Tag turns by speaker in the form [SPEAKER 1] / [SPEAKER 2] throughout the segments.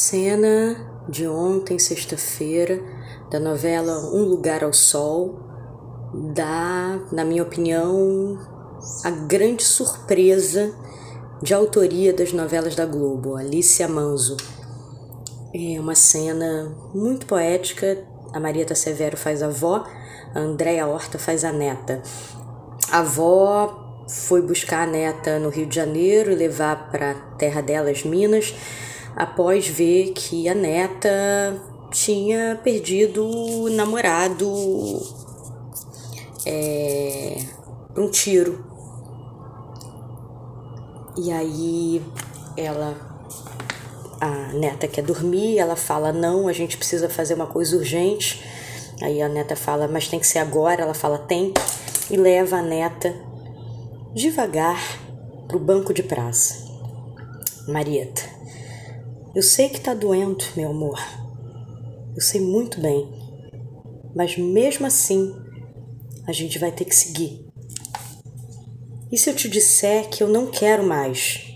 [SPEAKER 1] Cena de ontem, sexta-feira, da novela Um Lugar ao Sol, da, na minha opinião, a grande surpresa de autoria das novelas da Globo, Alicia Manzo. É uma cena muito poética. A Marieta Severo faz a avó, a Andréa Horta faz a neta. A avó foi buscar a neta no Rio de Janeiro e levar para a terra delas, Minas, após ver que a neta tinha perdido o namorado é, um tiro. E aí ela, a neta quer dormir, ela fala: Não, a gente precisa fazer uma coisa urgente. Aí a neta fala: Mas tem que ser agora. Ela fala: Tem. E leva a neta devagar para o banco de praça. Marieta, eu sei que tá doendo, meu amor. Eu sei muito bem. Mas mesmo assim, a gente vai ter que seguir. E se eu te disser que eu não quero mais?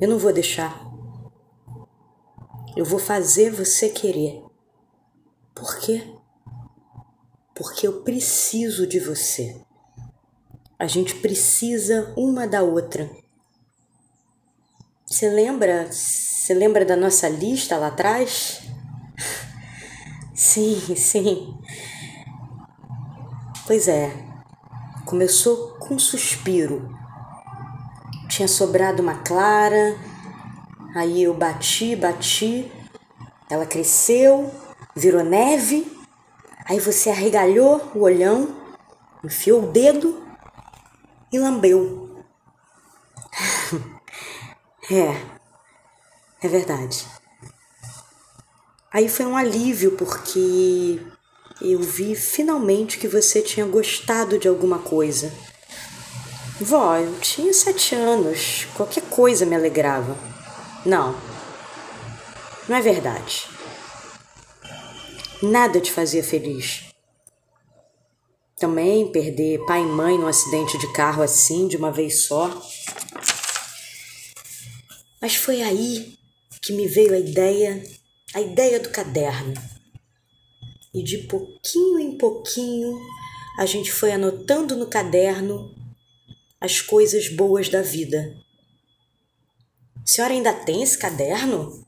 [SPEAKER 1] Eu não vou deixar. Eu vou fazer você querer. Por quê? Porque eu preciso de você. A gente precisa uma da outra. Você lembra? Você lembra da nossa lista lá atrás? Sim, sim. Pois é. Começou com um suspiro. Tinha sobrado uma clara, aí eu bati, bati, ela cresceu, virou neve, aí você arregalhou o olhão, enfiou o dedo e lambeu. é, é verdade. Aí foi um alívio porque eu vi finalmente que você tinha gostado de alguma coisa. Vó, eu tinha sete anos, qualquer coisa me alegrava. Não, não é verdade. Nada te fazia feliz. Também perder pai e mãe num acidente de carro assim, de uma vez só. Mas foi aí que me veio a ideia, a ideia do caderno. E de pouquinho em pouquinho a gente foi anotando no caderno as coisas boas da vida. A senhora ainda tem esse caderno?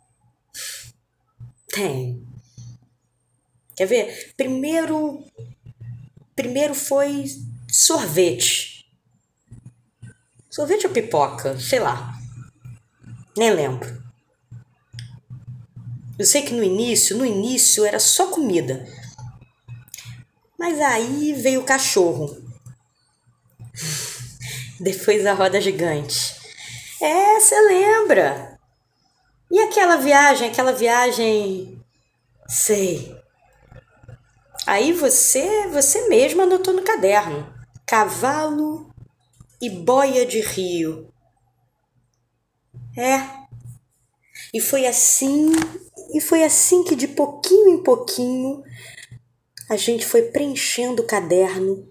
[SPEAKER 1] Tem. Quer ver? Primeiro Primeiro foi sorvete. Sorvete ou pipoca? Sei lá. Nem lembro. Eu sei que no início, no início era só comida. Mas aí veio o cachorro. Depois a roda gigante. É, você lembra? E aquela viagem, aquela viagem. Sei. Aí você, você mesmo anotou no caderno: cavalo e boia de rio. É. E foi assim, e foi assim que de pouquinho em pouquinho a gente foi preenchendo o caderno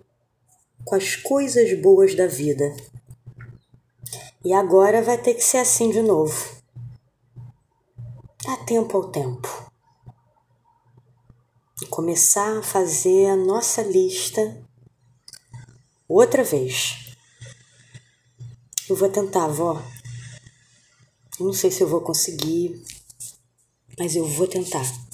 [SPEAKER 1] com as coisas boas da vida. E agora vai ter que ser assim de novo. Dá tempo ao tempo e começar a fazer a nossa lista outra vez. Eu vou tentar, vó. Não sei se eu vou conseguir, mas eu vou tentar.